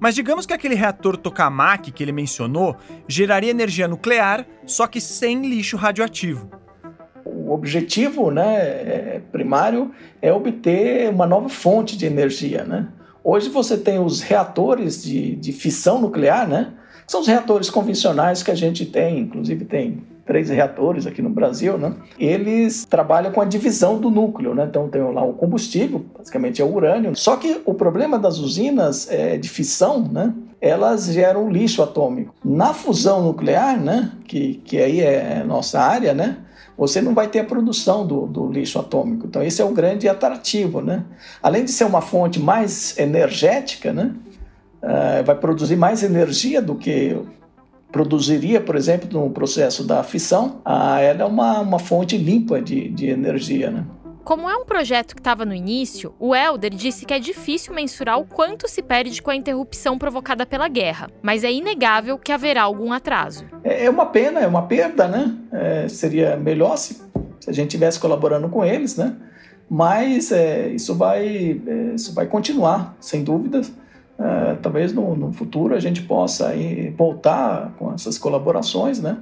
Mas digamos que aquele reator tokamak que ele mencionou geraria energia nuclear, só que sem lixo radioativo. O objetivo né, é, primário é obter uma nova fonte de energia, né? Hoje você tem os reatores de, de fissão nuclear, né? São os reatores convencionais que a gente tem, inclusive tem três reatores aqui no Brasil, né? Eles trabalham com a divisão do núcleo, né? Então tem lá o combustível, basicamente é o urânio. Só que o problema das usinas é, de fissão, né? Elas geram lixo atômico. Na fusão nuclear, né? Que, que aí é nossa área, né? Você não vai ter a produção do, do lixo atômico. Então esse é o grande atrativo, né? Além de ser uma fonte mais energética, né? Uh, vai produzir mais energia do que produziria, por exemplo, no processo da fissão, ah, ela é uma, uma fonte limpa de, de energia. Né? Como é um projeto que estava no início, o Elder disse que é difícil mensurar o quanto se perde com a interrupção provocada pela guerra, mas é inegável que haverá algum atraso. É, é uma pena, é uma perda, né? É, seria melhor se, se a gente estivesse colaborando com eles, né? Mas é, isso, vai, é, isso vai continuar, sem dúvidas. É, talvez no, no, futuro a gente possa voltar com essas colaborações, né?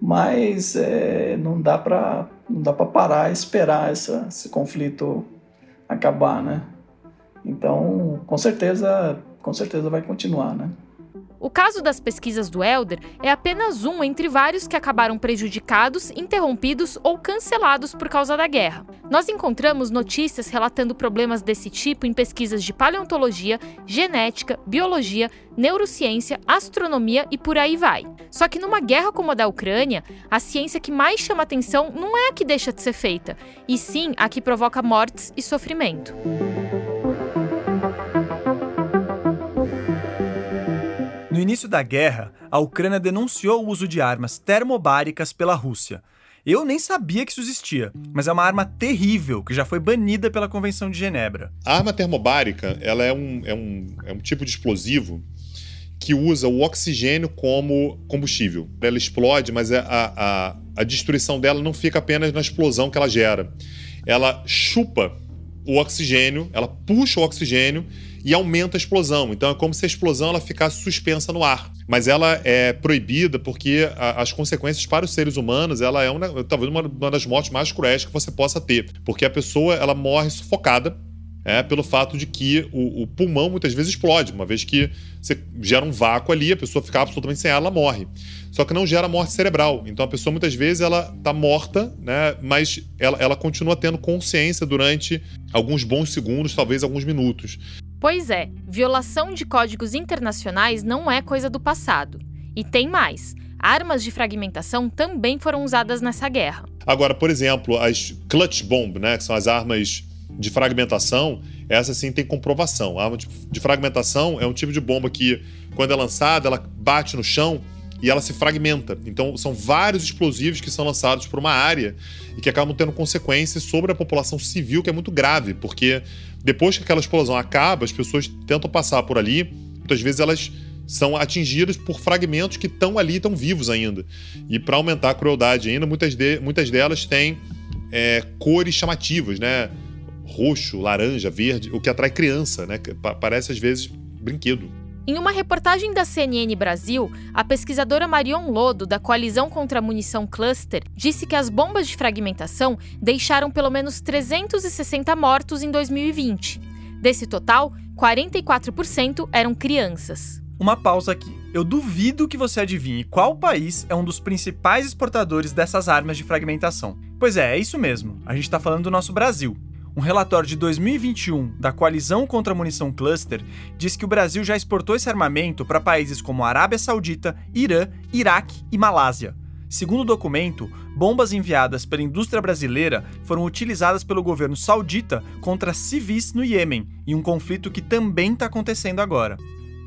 Mas é, não dá para não dá para parar esperar essa, esse conflito acabar, né? Então, com certeza, com certeza vai continuar, né? O caso das pesquisas do Elder é apenas um entre vários que acabaram prejudicados, interrompidos ou cancelados por causa da guerra. Nós encontramos notícias relatando problemas desse tipo em pesquisas de paleontologia, genética, biologia, neurociência, astronomia e por aí vai. Só que numa guerra como a da Ucrânia, a ciência que mais chama atenção não é a que deixa de ser feita, e sim a que provoca mortes e sofrimento. No início da guerra, a Ucrânia denunciou o uso de armas termobáricas pela Rússia. Eu nem sabia que isso existia, mas é uma arma terrível que já foi banida pela Convenção de Genebra. A arma termobárica ela é, um, é, um, é um tipo de explosivo que usa o oxigênio como combustível. Ela explode, mas é a, a, a destruição dela não fica apenas na explosão que ela gera. Ela chupa o oxigênio, ela puxa o oxigênio e aumenta a explosão. Então é como se a explosão ela ficasse suspensa no ar. Mas ela é proibida porque a, as consequências para os seres humanos, ela é uma, talvez uma, uma das mortes mais cruéis que você possa ter, porque a pessoa ela morre sufocada é, pelo fato de que o, o, pulmão muitas vezes explode, uma vez que você gera um vácuo ali, a pessoa fica absolutamente sem ar, ela morre. Só que não gera morte cerebral. Então a pessoa muitas vezes ela está morta, né, mas ela, ela continua tendo consciência durante alguns bons segundos, talvez alguns minutos. Pois é, violação de códigos internacionais não é coisa do passado. E tem mais. Armas de fragmentação também foram usadas nessa guerra. Agora, por exemplo, as clutch bomb, né, que são as armas de fragmentação, essa sim tem comprovação. A arma de fragmentação é um tipo de bomba que, quando é lançada, ela bate no chão e ela se fragmenta. Então, são vários explosivos que são lançados por uma área e que acabam tendo consequências sobre a população civil, que é muito grave, porque depois que aquela explosão acaba, as pessoas tentam passar por ali, muitas vezes elas são atingidas por fragmentos que estão ali, estão vivos ainda. E para aumentar a crueldade ainda, muitas, de, muitas delas têm é, cores chamativas, né? Roxo, laranja, verde, o que atrai criança, né? Parece às vezes brinquedo. Em uma reportagem da CNN Brasil, a pesquisadora Marion Lodo, da Coalizão contra a Munição Cluster, disse que as bombas de fragmentação deixaram pelo menos 360 mortos em 2020. Desse total, 44% eram crianças. Uma pausa aqui. Eu duvido que você adivinhe qual país é um dos principais exportadores dessas armas de fragmentação. Pois é, é isso mesmo. A gente está falando do nosso Brasil. Um relatório de 2021 da Coalizão contra a Munição Cluster diz que o Brasil já exportou esse armamento para países como Arábia Saudita, Irã, Iraque e Malásia. Segundo o documento, bombas enviadas pela indústria brasileira foram utilizadas pelo governo saudita contra civis no Iêmen, em um conflito que também está acontecendo agora.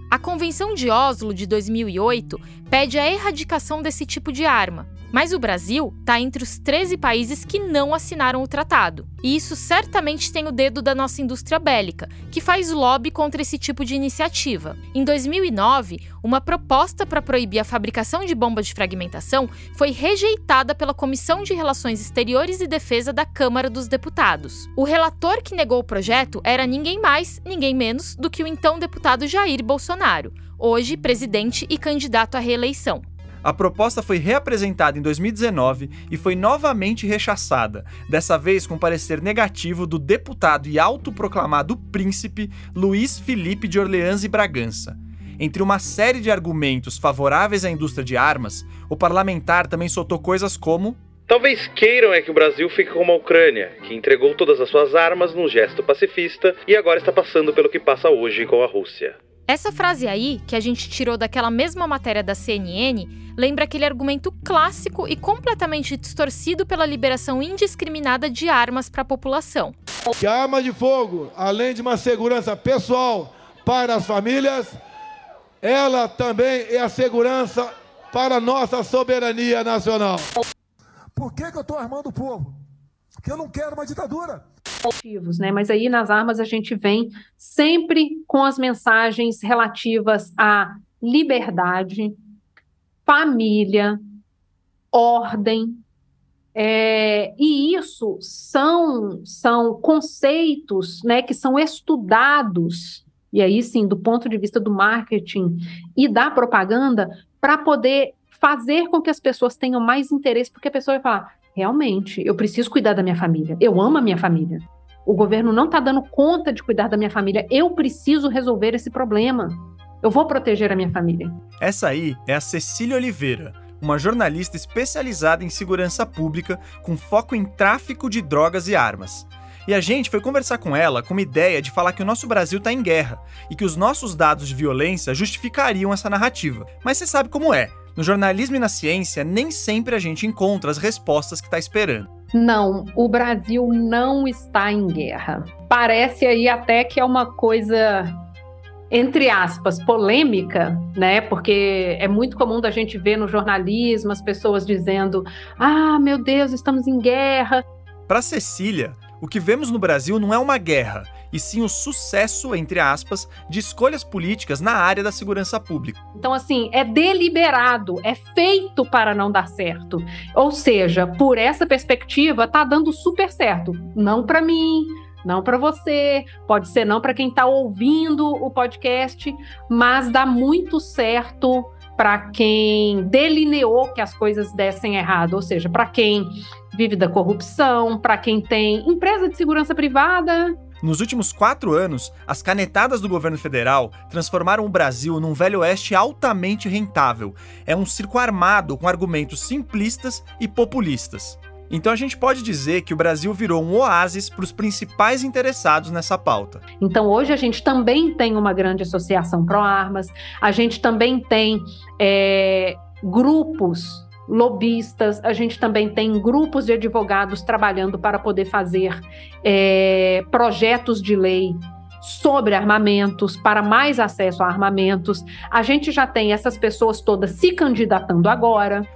A Convenção de Oslo de 2008 pede a erradicação desse tipo de arma, mas o Brasil está entre os 13 países que não assinaram o tratado. E isso certamente tem o dedo da nossa indústria bélica, que faz lobby contra esse tipo de iniciativa. Em 2009, uma proposta para proibir a fabricação de bombas de fragmentação foi rejeitada pela Comissão de Relações Exteriores e Defesa da Câmara dos Deputados. O relator que negou o projeto era ninguém mais, ninguém menos do que o então deputado Jair Bolsonaro, hoje presidente e candidato à reeleição. A proposta foi reapresentada em 2019 e foi novamente rechaçada, dessa vez com parecer negativo do deputado e autoproclamado príncipe Luiz Felipe de Orleans e Bragança. Entre uma série de argumentos favoráveis à indústria de armas, o parlamentar também soltou coisas como Talvez queiram é que o Brasil fique como a Ucrânia, que entregou todas as suas armas num gesto pacifista e agora está passando pelo que passa hoje com a Rússia. Essa frase aí, que a gente tirou daquela mesma matéria da CNN, lembra aquele argumento clássico e completamente distorcido pela liberação indiscriminada de armas para a população. Que a arma de fogo, além de uma segurança pessoal para as famílias, ela também é a segurança para a nossa soberania nacional. Por que, que eu estou armando o povo? Porque eu não quero uma ditadura. Né? Mas aí nas armas a gente vem sempre com as mensagens relativas à liberdade, família, ordem, é, e isso são, são conceitos né, que são estudados, e aí sim, do ponto de vista do marketing e da propaganda, para poder fazer com que as pessoas tenham mais interesse, porque a pessoa vai falar: realmente, eu preciso cuidar da minha família, eu amo a minha família. O governo não está dando conta de cuidar da minha família, eu preciso resolver esse problema. Eu vou proteger a minha família. Essa aí é a Cecília Oliveira, uma jornalista especializada em segurança pública com foco em tráfico de drogas e armas. E a gente foi conversar com ela com uma ideia de falar que o nosso Brasil está em guerra e que os nossos dados de violência justificariam essa narrativa. Mas você sabe como é. No jornalismo e na ciência, nem sempre a gente encontra as respostas que está esperando. Não, o Brasil não está em guerra. Parece aí até que é uma coisa entre aspas, polêmica, né? Porque é muito comum da gente ver no jornalismo as pessoas dizendo: "Ah, meu Deus, estamos em guerra". Para Cecília, o que vemos no Brasil não é uma guerra, e sim o sucesso, entre aspas, de escolhas políticas na área da segurança pública. Então, assim, é deliberado, é feito para não dar certo. Ou seja, por essa perspectiva, tá dando super certo. Não para mim, não para você, pode ser não para quem está ouvindo o podcast, mas dá muito certo para quem delineou que as coisas dessem errado, ou seja, para quem vive da corrupção, para quem tem empresa de segurança privada, nos últimos quatro anos, as canetadas do governo federal transformaram o Brasil num velho oeste altamente rentável. É um circo armado com argumentos simplistas e populistas. Então a gente pode dizer que o Brasil virou um oásis para os principais interessados nessa pauta. Então hoje a gente também tem uma grande associação pró-armas, a gente também tem é, grupos lobistas, a gente também tem grupos de advogados trabalhando para poder fazer é, projetos de lei sobre armamentos, para mais acesso a armamentos. A gente já tem essas pessoas todas se candidatando agora.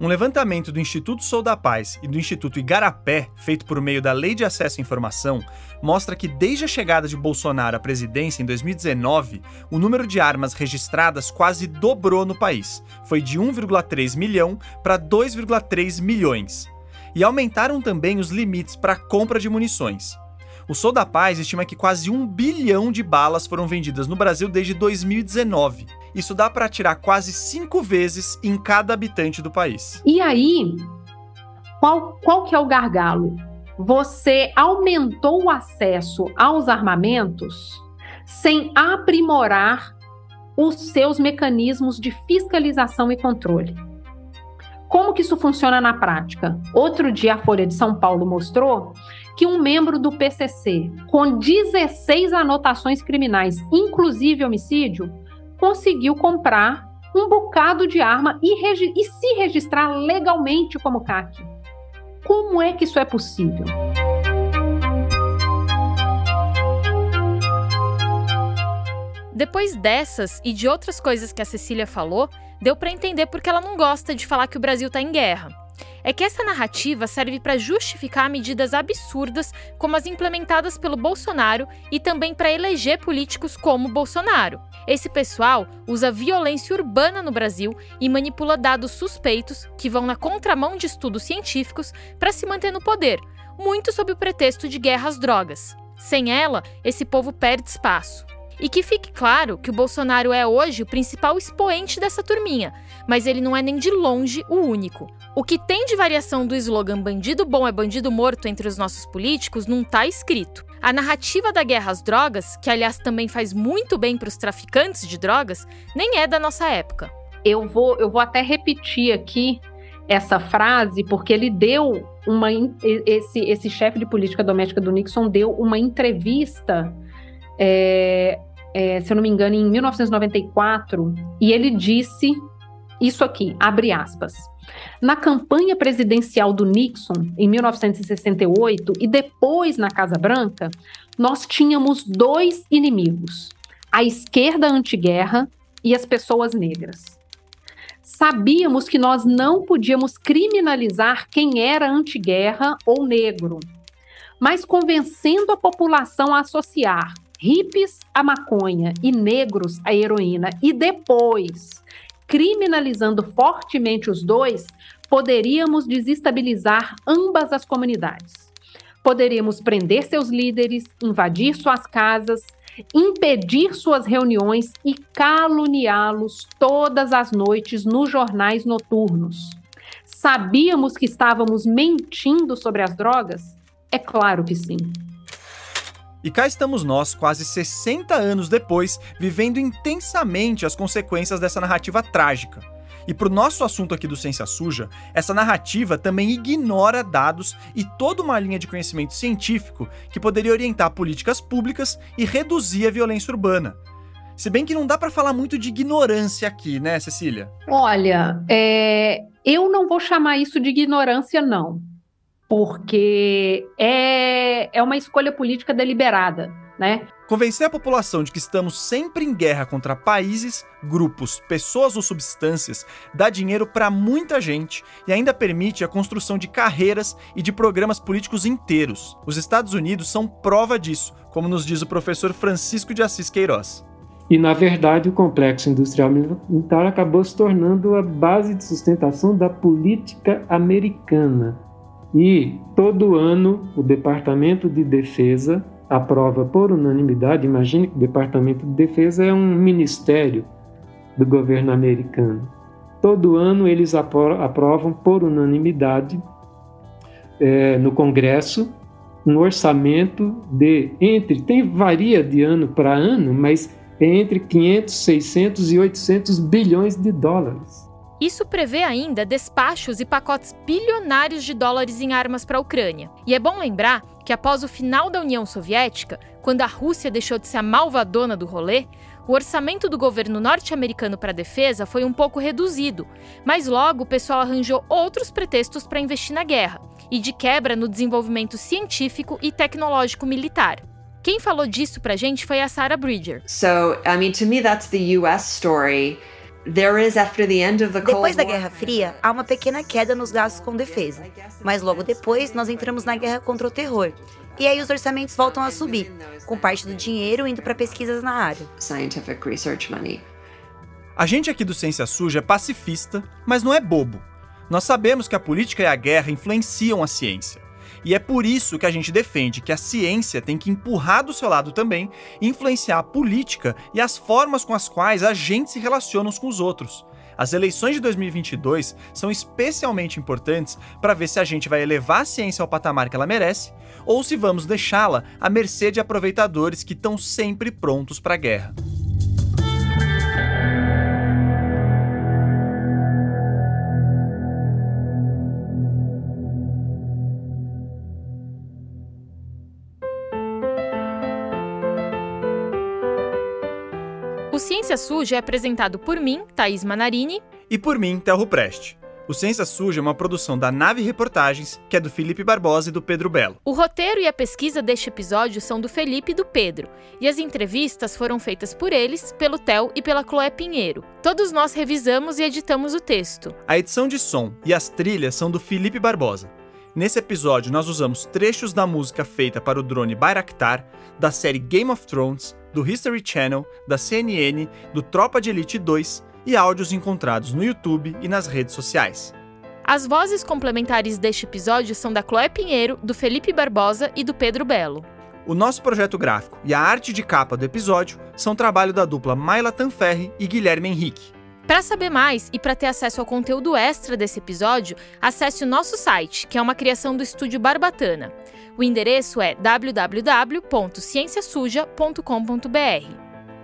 Um levantamento do Instituto Sou da Paz e do Instituto Igarapé, feito por meio da Lei de Acesso à Informação, mostra que desde a chegada de Bolsonaro à presidência em 2019, o número de armas registradas quase dobrou no país. Foi de 1,3 milhão para 2,3 milhões. E aumentaram também os limites para a compra de munições. O Sou da Paz estima que quase um bilhão de balas foram vendidas no Brasil desde 2019 isso dá para tirar quase cinco vezes em cada habitante do país. E aí, qual, qual que é o gargalo? Você aumentou o acesso aos armamentos sem aprimorar os seus mecanismos de fiscalização e controle. Como que isso funciona na prática? Outro dia a Folha de São Paulo mostrou que um membro do PCC com 16 anotações criminais, inclusive homicídio, conseguiu comprar um bocado de arma e, e se registrar legalmente como CAC. Como é que isso é possível? Depois dessas e de outras coisas que a Cecília falou, deu para entender porque ela não gosta de falar que o Brasil está em guerra é que essa narrativa serve para justificar medidas absurdas como as implementadas pelo Bolsonaro e também para eleger políticos como Bolsonaro. Esse pessoal usa violência urbana no Brasil e manipula dados suspeitos que vão na contramão de estudos científicos para se manter no poder, muito sob o pretexto de guerra às drogas. Sem ela, esse povo perde espaço. E que fique claro que o Bolsonaro é hoje o principal expoente dessa turminha, mas ele não é nem de longe o único. O que tem de variação do slogan bandido bom é bandido morto entre os nossos políticos não está escrito. A narrativa da guerra às drogas, que aliás também faz muito bem para os traficantes de drogas, nem é da nossa época. Eu vou, eu vou até repetir aqui essa frase porque ele deu uma esse esse chefe de política doméstica do Nixon deu uma entrevista é, é, se eu não me engano, em 1994, e ele disse isso aqui, abre aspas. Na campanha presidencial do Nixon, em 1968, e depois na Casa Branca, nós tínhamos dois inimigos: a esquerda antiguerra e as pessoas negras. Sabíamos que nós não podíamos criminalizar quem era antiguerra ou negro, mas convencendo a população a associar hippies a maconha e negros a heroína, e depois criminalizando fortemente os dois, poderíamos desestabilizar ambas as comunidades. Poderíamos prender seus líderes, invadir suas casas, impedir suas reuniões e caluniá-los todas as noites nos jornais noturnos. Sabíamos que estávamos mentindo sobre as drogas? É claro que sim. E cá estamos nós, quase 60 anos depois, vivendo intensamente as consequências dessa narrativa trágica. E para o nosso assunto aqui do Ciência Suja, essa narrativa também ignora dados e toda uma linha de conhecimento científico que poderia orientar políticas públicas e reduzir a violência urbana. Se bem que não dá para falar muito de ignorância aqui, né, Cecília? Olha, é... eu não vou chamar isso de ignorância, não porque é, é uma escolha política deliberada, né? Convencer a população de que estamos sempre em guerra contra países, grupos, pessoas ou substâncias dá dinheiro para muita gente e ainda permite a construção de carreiras e de programas políticos inteiros. Os Estados Unidos são prova disso, como nos diz o professor Francisco de Assis Queiroz. E, na verdade, o complexo industrial militar acabou se tornando a base de sustentação da política americana e todo ano o Departamento de Defesa aprova por unanimidade. Imagine que o Departamento de Defesa é um ministério do governo americano. Todo ano eles aprovam por unanimidade é, no Congresso um orçamento de entre tem varia de ano para ano, mas é entre 500, 600 e 800 bilhões de dólares. Isso prevê ainda despachos e pacotes bilionários de dólares em armas para a Ucrânia. E é bom lembrar que após o final da União Soviética, quando a Rússia deixou de ser a malvadona do rolê, o orçamento do governo norte-americano para a defesa foi um pouco reduzido, mas logo o pessoal arranjou outros pretextos para investir na guerra e de quebra no desenvolvimento científico e tecnológico militar. Quem falou disso pra gente foi a Sarah Bridger. So, I mean, to me that's the US story. Depois da Guerra Fria, há uma pequena queda nos gastos com defesa, mas logo depois nós entramos na guerra contra o terror. E aí os orçamentos voltam a subir, com parte do dinheiro indo para pesquisas na área. A gente aqui do Ciência Suja é pacifista, mas não é bobo. Nós sabemos que a política e a guerra influenciam a ciência. E é por isso que a gente defende que a ciência tem que empurrar do seu lado também, influenciar a política e as formas com as quais a gente se relaciona uns com os outros. As eleições de 2022 são especialmente importantes para ver se a gente vai elevar a ciência ao patamar que ela merece ou se vamos deixá-la à mercê de aproveitadores que estão sempre prontos para a guerra. Ciência Suja é apresentado por mim, Thaís Manarini. E por mim, Telro Preste. O Ciência Suja é uma produção da Nave Reportagens, que é do Felipe Barbosa e do Pedro Belo. O roteiro e a pesquisa deste episódio são do Felipe e do Pedro, e as entrevistas foram feitas por eles, pelo Tel e pela Chloé Pinheiro. Todos nós revisamos e editamos o texto. A edição de som e as trilhas são do Felipe Barbosa. Nesse episódio, nós usamos trechos da música feita para o drone Bayraktar, da série Game of Thrones do History Channel, da CNN, do Tropa de Elite 2 e áudios encontrados no YouTube e nas redes sociais. As vozes complementares deste episódio são da Chloé Pinheiro, do Felipe Barbosa e do Pedro Belo. O nosso projeto gráfico e a arte de capa do episódio são trabalho da dupla Maila Tanferri e Guilherme Henrique. Para saber mais e para ter acesso ao conteúdo extra desse episódio, acesse o nosso site, que é uma criação do estúdio Barbatana. O endereço é www.cienciasuja.com.br.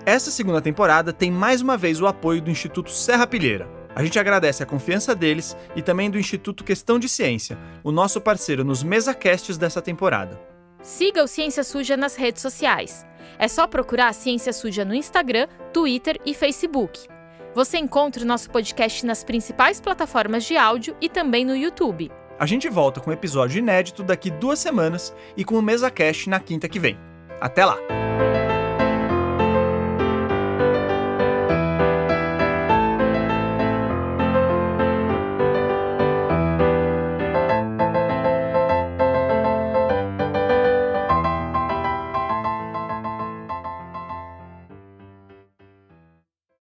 Essa segunda temporada tem mais uma vez o apoio do Instituto Serra Pilheira. A gente agradece a confiança deles e também do Instituto Questão de Ciência, o nosso parceiro nos mesacasts dessa temporada. Siga o Ciência Suja nas redes sociais. É só procurar Ciência Suja no Instagram, Twitter e Facebook. Você encontra o nosso podcast nas principais plataformas de áudio e também no YouTube. A gente volta com um episódio inédito daqui duas semanas e com o MesaCast na quinta que vem. Até lá!